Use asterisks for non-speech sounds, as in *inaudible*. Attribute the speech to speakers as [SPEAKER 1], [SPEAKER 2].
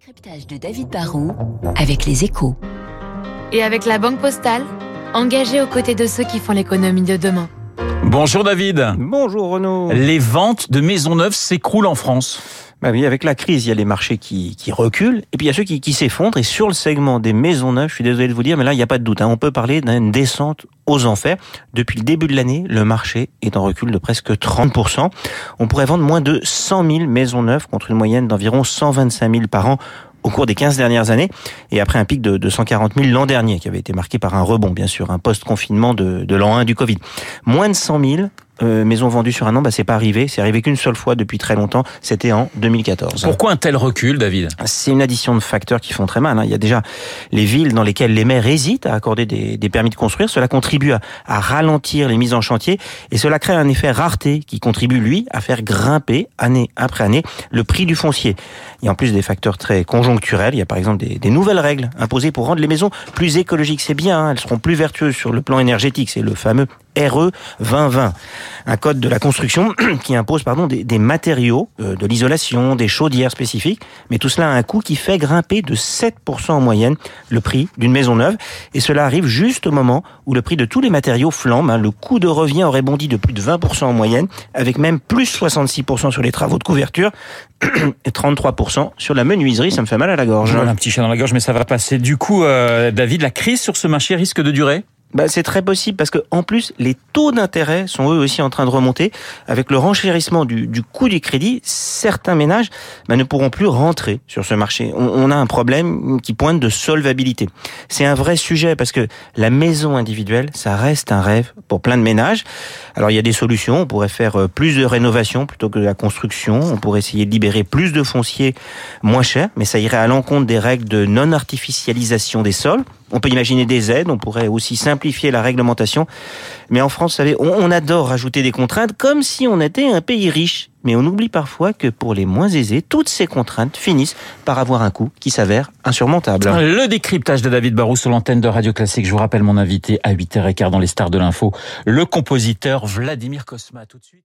[SPEAKER 1] décryptage de David Barrault avec les échos.
[SPEAKER 2] Et avec la Banque Postale, engagée aux côtés de ceux qui font l'économie de demain.
[SPEAKER 3] Bonjour David.
[SPEAKER 4] Bonjour Renaud.
[SPEAKER 3] Les ventes de maisons neuves s'écroulent en France.
[SPEAKER 4] Bah oui, avec la crise, il y a les marchés qui, qui reculent, et puis il y a ceux qui, qui s'effondrent. Et sur le segment des maisons neuves, je suis désolé de vous dire, mais là, il n'y a pas de doute. Hein, on peut parler d'une descente aux enfers. Depuis le début de l'année, le marché est en recul de presque 30%. On pourrait vendre moins de 100 000 maisons neuves contre une moyenne d'environ 125 000 par an au cours des 15 dernières années, et après un pic de, de 140 000 l'an dernier, qui avait été marqué par un rebond, bien sûr, un post-confinement de l'an 1 du Covid. Moins de 100 000 euh, maisons vendues sur un an, bah, c'est pas arrivé. C'est arrivé qu'une seule fois depuis très longtemps. C'était en 2014.
[SPEAKER 3] Pourquoi un tel recul, David?
[SPEAKER 4] C'est une addition de facteurs qui font très mal. Hein. Il y a déjà les villes dans lesquelles les maires hésitent à accorder des, des permis de construire. Cela contribue à, à, ralentir les mises en chantier et cela crée un effet rareté qui contribue, lui, à faire grimper année après année le prix du foncier. Il y a en plus des facteurs très conjoncturels. Il y a par exemple des, des nouvelles règles imposées pour rendre les maisons plus écologiques. C'est bien, hein. elles seront plus vertueuses sur le plan énergétique. C'est le fameux RE 2020, un code de la construction *clears throat* qui impose pardon des, matériaux, euh, de l'isolation, des chaudières spécifiques, mais tout cela a un coût qui fait grimper de 7% en moyenne le prix d'une maison neuve, et cela arrive juste au moment où le prix de tous les matériaux flambe. Hein. Le coût de revient aurait bondi de plus de 20% en moyenne, avec même plus 66% sur les travaux de couverture *clears throat* et 33% sur la menuiserie. Ça me fait mal à la gorge.
[SPEAKER 3] Voilà, un petit chat dans la gorge, mais ça va passer. Du coup, euh, David, la crise sur ce marché risque de durer?
[SPEAKER 4] Bah, c'est très possible parce que en plus les taux d'intérêt sont eux aussi en train de remonter avec le renchérissement du, du coût du crédit. Certains ménages bah, ne pourront plus rentrer sur ce marché. On, on, a un problème qui pointe de solvabilité. C'est un vrai sujet parce que la maison individuelle, ça reste un rêve pour plein de ménages. Alors il y a des solutions. On pourrait faire plus de rénovation plutôt que de la construction. On pourrait essayer de libérer plus de fonciers moins cher, mais ça irait à l'encontre des règles de non artificialisation des sols. On peut imaginer des aides, on pourrait aussi simplifier la réglementation. Mais en France, vous savez, on, adore rajouter des contraintes comme si on était un pays riche. Mais on oublie parfois que pour les moins aisés, toutes ces contraintes finissent par avoir un coût qui s'avère insurmontable.
[SPEAKER 3] Le décryptage de David Barou sur l'antenne de Radio Classique. Je vous rappelle mon invité à 8h15 dans les stars de l'info, le compositeur Vladimir Kosma. Tout de suite.